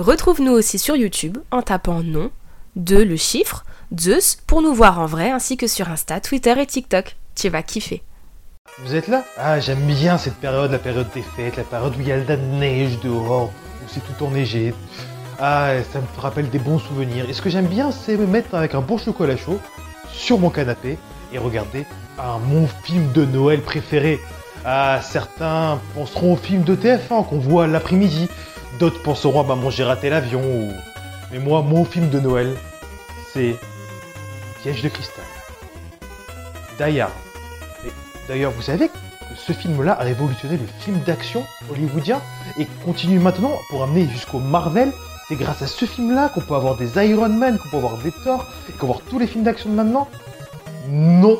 Retrouve-nous aussi sur YouTube en tapant nom, de le chiffre, Zeus pour nous voir en vrai ainsi que sur Insta, Twitter et TikTok. Tu vas kiffer. Vous êtes là? Ah, j'aime bien cette période, la période des fêtes, la période où il y a de la neige dehors, où c'est tout enneigé. Ah, ça me rappelle des bons souvenirs. Et ce que j'aime bien, c'est me mettre avec un bon chocolat chaud sur mon canapé et regarder un mon film de Noël préféré. Ah, certains penseront au film de TF1 qu'on voit l'après-midi. D'autres penseront à bah, j'ai raté l'avion. Mais moi, mon film de Noël, c'est Piège de cristal. D'ailleurs, d'ailleurs, vous savez que ce film-là a révolutionné le film d'action hollywoodien et continue maintenant pour amener jusqu'au Marvel. C'est grâce à ce film-là qu'on peut avoir des Iron Man, qu'on peut avoir des Thor, et qu'on peut avoir tous les films d'action de maintenant. Non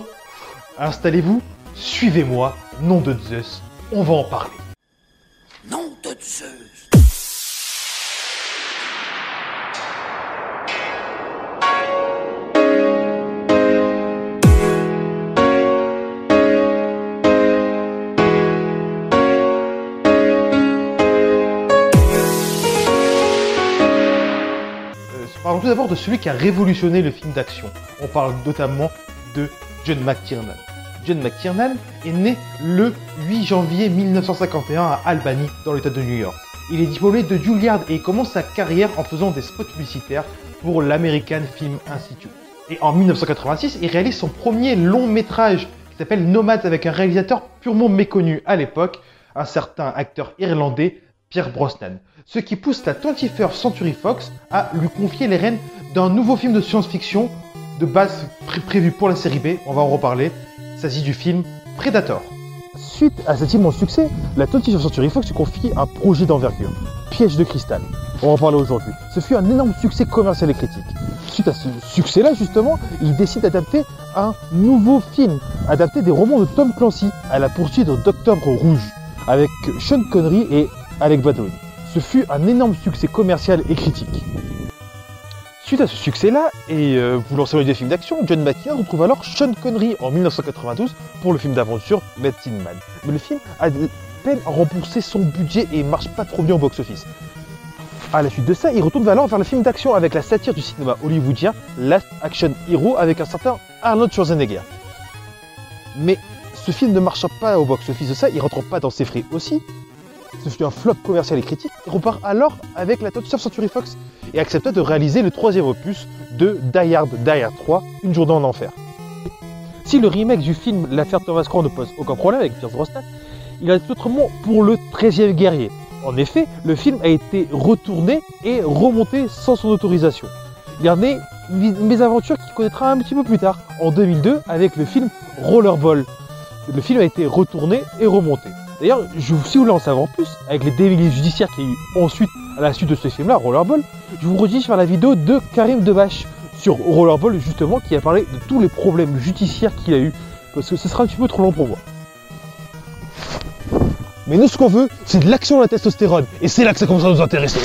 Installez-vous, suivez-moi, nom de Zeus, on va en parler. Nom de Zeus Tout d'abord de celui qui a révolutionné le film d'action. On parle notamment de John McTiernan. John McTiernan est né le 8 janvier 1951 à Albany, dans l'état de New York. Il est diplômé de Juilliard et commence sa carrière en faisant des spots publicitaires pour l'American Film Institute. Et en 1986, il réalise son premier long métrage qui s'appelle Nomads avec un réalisateur purement méconnu à l'époque, un certain acteur irlandais Pierre Brosnan, ce qui pousse la 21st Century Fox à lui confier les rênes d'un nouveau film de science-fiction de base prévu pour la série B, on va en reparler, s'agit du film Predator. Suite à cet immense succès, la 21st Century Fox lui confie un projet d'envergure, Piège de cristal. On va en parler aujourd'hui. Ce fut un énorme succès commercial et critique. Suite à ce succès-là, justement, il décide d'adapter un nouveau film, adapter des romans de Tom Clancy à la poursuite d'Octobre Rouge, avec Sean Connery et Alec Baldwin. Ce fut un énorme succès commercial et critique. Suite à ce succès-là, et euh, voulant s'éloigner des films d'action, John McTiernan retrouve alors Sean Connery en 1992 pour le film d'aventure Medicine Man. Mais le film a peine à rembourser son budget et marche pas trop bien au box-office. À la suite de ça, il retourne alors vers le film d'action avec la satire du cinéma hollywoodien Last Action Hero avec un certain Arnold Schwarzenegger. Mais ce film ne marche pas au box-office de ça, il rentre pas dans ses frais aussi, ce fut un flop commercial et critique, il repart alors avec la 20th Century Fox et accepta de réaliser le troisième opus de Die Hard, Die Hard 3, Une journée en enfer. Si le remake du film L'affaire Thomas Crown ne pose aucun problème avec Pierce Brosnan, il a autrement pour le 13e guerrier. En effet, le film a été retourné et remonté sans son autorisation. Il y en est une mésaventure qui connaîtra un petit peu plus tard, en 2002, avec le film Rollerball. Le film a été retourné et remonté. D'ailleurs, si vous voulez en savoir plus, avec les délits judiciaires qu'il y a eu ensuite à la suite de ce film-là, Rollerball, je vous redirige vers la vidéo de Karim Debache sur Rollerball, justement, qui a parlé de tous les problèmes judiciaires qu'il a eu, parce que ce sera un petit peu trop long pour moi. Mais nous, ce qu'on veut, c'est de l'action de la testostérone, et c'est là que ça commence à nous intéresser.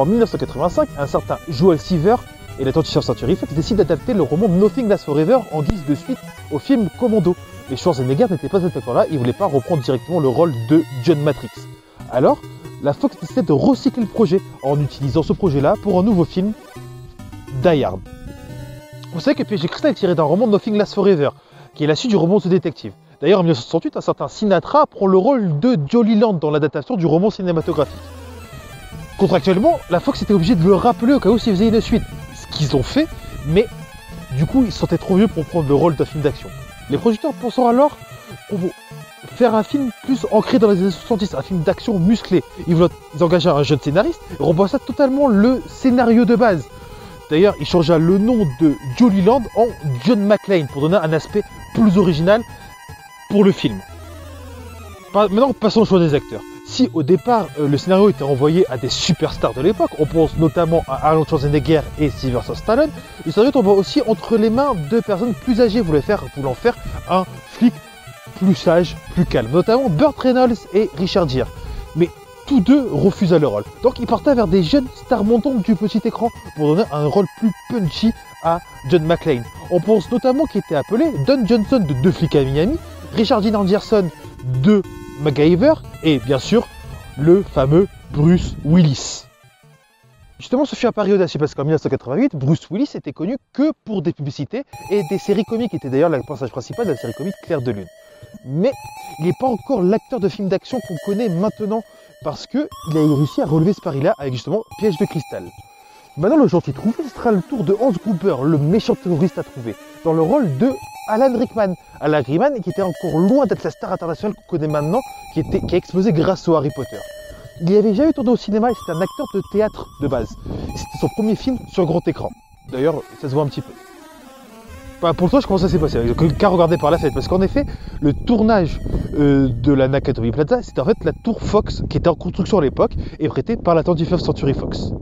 En 1985, un certain Joel Seaver et la Torture Century Fox décident d'adapter le roman Nothing Lasts Forever en guise de suite au film Commando. Mais Schwarzenegger n'était pas à cet accord-là, il voulait pas reprendre directement le rôle de John Matrix. Alors, la Fox décide de recycler le projet en utilisant ce projet-là pour un nouveau film, Die Hard. Vous savez que Piège Crystal est tiré d'un roman Nothing Lasts Forever, qui est la suite du roman The Detective. D'ailleurs, en 1968, un certain Sinatra prend le rôle de Jolly Land dans l'adaptation du roman cinématographique. Contractuellement, la Fox était obligée de le rappeler au cas où s'il faisait une suite, qu'ils ont fait, mais du coup, ils se sentaient trop vieux pour prendre le rôle d'un film d'action. Les producteurs pensant alors qu'on va faire un film plus ancré dans les années 70, un film d'action musclé. Ils voulaient engager un jeune scénariste et remplacer totalement le scénario de base. D'ailleurs, il changea le nom de Jolly Land en John McClane pour donner un aspect plus original pour le film. Maintenant, passons au choix des acteurs. Si au départ euh, le scénario était envoyé à des superstars de l'époque, on pense notamment à Arnold Schwarzenegger et Sylvester Stallone, le scénario tombe aussi entre les mains de personnes plus âgées voulant faire, voulant faire un flic plus sage, plus calme, notamment Burt Reynolds et Richard Gere. Mais tous deux refusaient le rôle. Donc ils partaient vers des jeunes stars montantes du petit écran pour donner un rôle plus punchy à John McClane. On pense notamment qu'il était appelé Don Johnson de Deux flics à Miami, Richard Dean Anderson de MacGyver et bien sûr le fameux Bruce Willis. Justement, ce fut un pari audacieux parce qu'en 1988, Bruce Willis était connu que pour des publicités et des séries comiques, était d'ailleurs le personnage principal de la série comique Claire de Lune. Mais il n'est pas encore l'acteur de film d'action qu'on connaît maintenant parce qu'il a réussi à relever ce pari-là avec justement Piège de cristal. Maintenant, le gentil trouvé, sera le tour de Hans Gruber, le méchant terroriste à trouver, dans le rôle de Alan Rickman. Alan Rickman qui était encore loin d'être la star internationale qu'on connaît maintenant, qui, était, qui a explosé grâce au Harry Potter. Il avait jamais tourné au cinéma et c'était un acteur de théâtre de base. C'était son premier film sur grand écran. D'ailleurs, ça se voit un petit peu. Bah, pour toi, je comment ça s'est passé Qu'à regarder par la fenêtre. Parce qu'en effet, le tournage euh, de la Nakatomi Plaza, c'était en fait la tour Fox qui était en construction à l'époque et prêtée par la 25th Century Fox.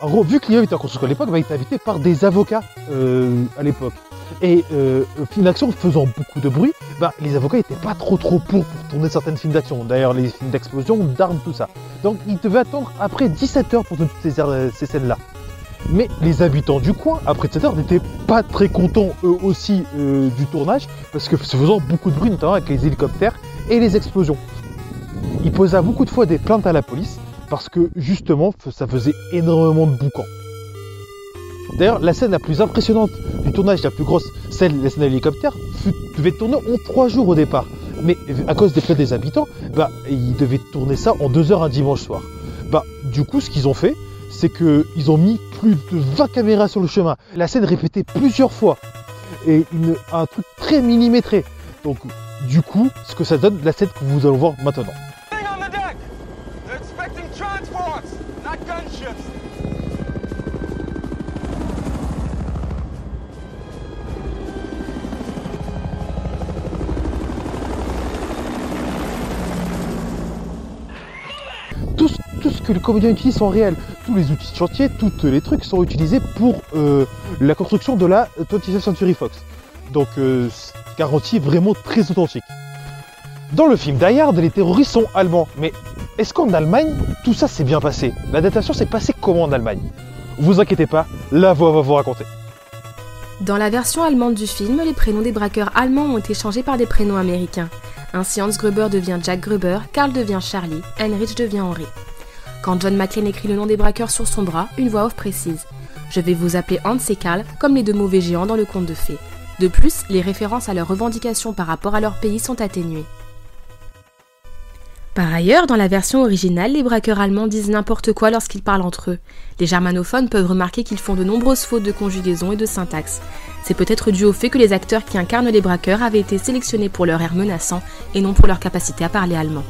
En gros, vu que l'immeuble était en construction à l'époque, bah, il était habité par des avocats euh, à l'époque. Et euh, film d'action faisant beaucoup de bruit, bah, les avocats n'étaient pas trop trop pour tourner certaines films d'action. D'ailleurs, les films d'explosion, d'armes, tout ça. Donc, ils devaient attendre après 17 heures pour toutes ces, euh, ces scènes-là. Mais les habitants du coin, après 17 heures, n'étaient pas très contents eux aussi euh, du tournage, parce que se faisant beaucoup de bruit, notamment avec les hélicoptères et les explosions. Ils posaient beaucoup de fois des plaintes à la police, parce que justement, ça faisait énormément de boucan. D'ailleurs, la scène la plus impressionnante du tournage, la plus grosse, celle, la scène de l'hélicoptère, devait tourner en trois jours au départ. Mais à cause des plaintes des habitants, bah, ils devaient tourner ça en deux heures un dimanche soir. Bah, du coup, ce qu'ils ont fait, c'est qu'ils ont mis plus de 20 caméras sur le chemin. La scène répétée plusieurs fois. Et un truc très millimétré. Donc, du coup, ce que ça donne, la scène que vous allez voir maintenant. Que le comédien utilise sont réels. Tous les outils de chantier, tous les trucs sont utilisés pour euh, la construction de la 20th Century Fox. Donc, euh, garantie vraiment très authentique. Dans le film Die les terroristes sont allemands. Mais est-ce qu'en Allemagne, tout ça s'est bien passé? La datation s'est passée comment en Allemagne? Vous inquiétez pas, la voix va vous raconter. Dans la version allemande du film, les prénoms des braqueurs allemands ont été changés par des prénoms américains. Ainsi Hans Gruber devient Jack Gruber, Karl devient Charlie, Heinrich devient Henry. Quand John McClane écrit le nom des braqueurs sur son bras, une voix off précise Je vais vous appeler Hans et Karl, comme les deux mauvais géants dans le conte de fées. De plus, les références à leurs revendications par rapport à leur pays sont atténuées. Par ailleurs, dans la version originale, les braqueurs allemands disent n'importe quoi lorsqu'ils parlent entre eux. Les germanophones peuvent remarquer qu'ils font de nombreuses fautes de conjugaison et de syntaxe. C'est peut-être dû au fait que les acteurs qui incarnent les braqueurs avaient été sélectionnés pour leur air menaçant et non pour leur capacité à parler allemand.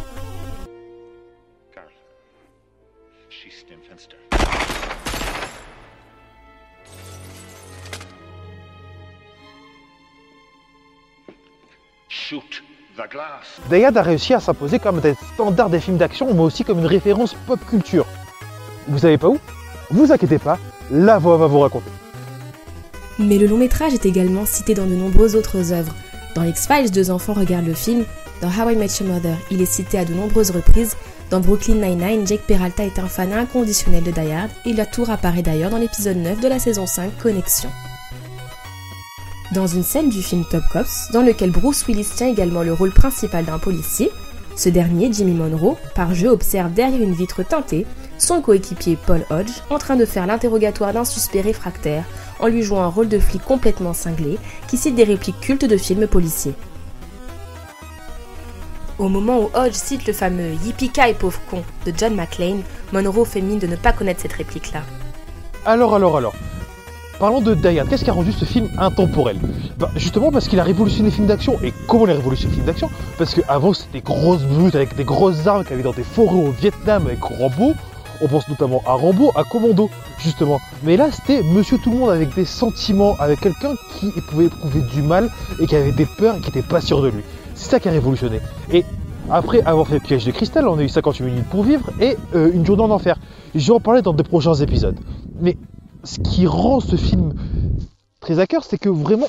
Dayad a réussi à s'imposer comme des standards des films d'action, mais aussi comme une référence pop culture. Vous savez pas où? Vous inquiétez pas, la voix va vous raconter. Mais le long métrage est également cité dans de nombreuses autres œuvres. Dans X-Files, deux enfants regardent le film. Dans How I Met Your Mother, il est cité à de nombreuses reprises. Dans Brooklyn Nine-Nine, Jake Peralta est un fan inconditionnel de Die Hard et la tour apparaît d'ailleurs dans l'épisode 9 de la saison 5 Connexion. Dans une scène du film Top Cops, dans lequel Bruce Willis tient également le rôle principal d'un policier, ce dernier, Jimmy Monroe, par jeu observe derrière une vitre teintée son coéquipier Paul Hodge en train de faire l'interrogatoire d'un suspect réfractaire en lui jouant un rôle de flic complètement cinglé qui cite des répliques cultes de films policiers. Au moment où Hodge cite le fameux Yippee et pauvre con de John McClane, Monroe fait mine de ne pas connaître cette réplique-là. Alors, alors, alors, Parlons de Die Qu'est-ce qui a rendu ce film intemporel bah, Justement parce qu'il a révolutionné les films d'action. Et comment il a révolutionné les films d'action? Parce qu'avant c'était des grosses brutes avec des grosses armes qu'il y avait dans des forêts au Vietnam avec Rambo. On pense notamment à Rambo, à Commando, justement. Mais là, c'était Monsieur Tout le Monde avec des sentiments, avec quelqu'un qui pouvait éprouver du mal et qui avait des peurs et qui n'était pas sûr de lui. C'est ça qui a révolutionné. Et après avoir fait Piège de cristal, on a eu 58 minutes pour vivre et euh, une journée en enfer. Je vais en parler dans de prochains épisodes. Mais ce qui rend ce film très à cœur, c'est que vraiment,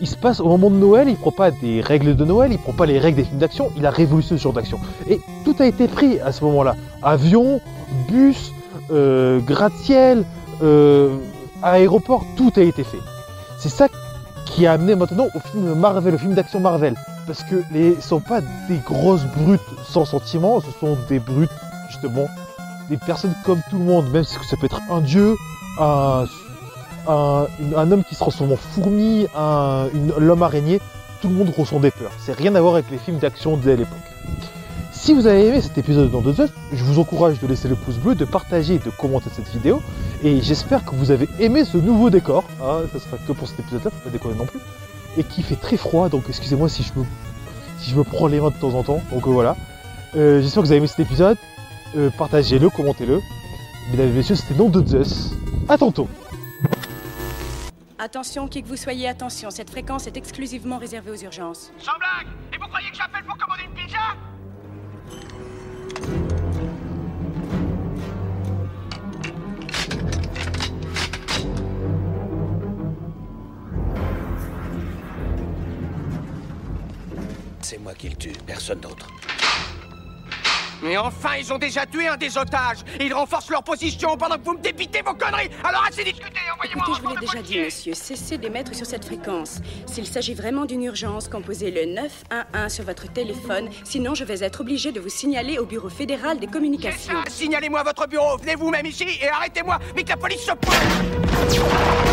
il se passe au moment de Noël, il prend pas des règles de Noël, il prend pas les règles des films d'action, il a révolutionné ce genre d'action. Et tout a été pris à ce moment-là. Avion, bus, euh, gratte-ciel, euh, aéroport, tout a été fait. C'est ça qui a amené maintenant au film Marvel, au film d'action Marvel. parce que les sont pas des grosses brutes sans sentiment, ce sont des brutes justement des personnes comme tout le monde, même si ça peut être un dieu, un, un, homme qui se transforme en fourmi, un, l'homme araignée, tout le monde ressent des peurs. C'est rien à voir avec les films d'action de l'époque. Si vous avez aimé cet épisode dans deux je vous encourage de laisser le pouce bleu, de partager et de commenter cette vidéo. Et j'espère que vous avez aimé ce nouveau décor. Ah, ça sera que pour cet épisode-là, faut pas décorer non plus. Et qui fait très froid, donc excusez-moi si je me, si je me prends les mains de temps en temps. Donc euh, voilà. Euh, j'espère que vous avez aimé cet épisode. Euh, partagez-le, commentez-le. Mesdames et messieurs, c'était Non de Zeus. A tantôt Attention, qui que vous soyez, attention, cette fréquence est exclusivement réservée aux urgences. Sans blague Et vous croyez que j'appelle pour commander une pizza? C'est moi qui le tue, personne d'autre. Mais enfin, ils ont déjà tué un des otages. Ils renforcent leur position pendant que vous me débitez vos conneries. Alors assez discuté, envoyez-moi Écoutez, je vous l'ai déjà dit, monsieur, cessez d'émettre sur cette fréquence. S'il s'agit vraiment d'une urgence, composez le 911 sur votre téléphone, sinon je vais être obligé de vous signaler au Bureau fédéral des communications. Signalez-moi votre bureau, venez vous-même ici et arrêtez-moi, mais que la police se pointe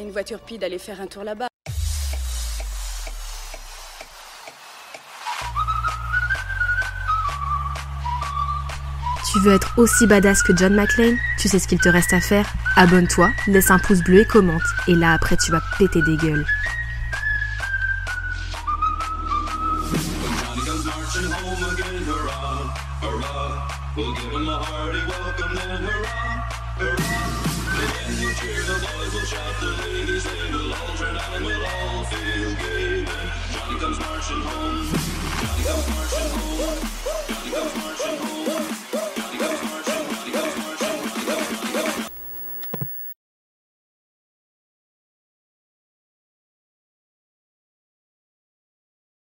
une voiture pie d'aller faire un tour là-bas. Tu veux être aussi badass que John McClane? Tu sais ce qu'il te reste à faire? Abonne-toi, laisse un pouce bleu et commente. Et là après tu vas péter des gueules.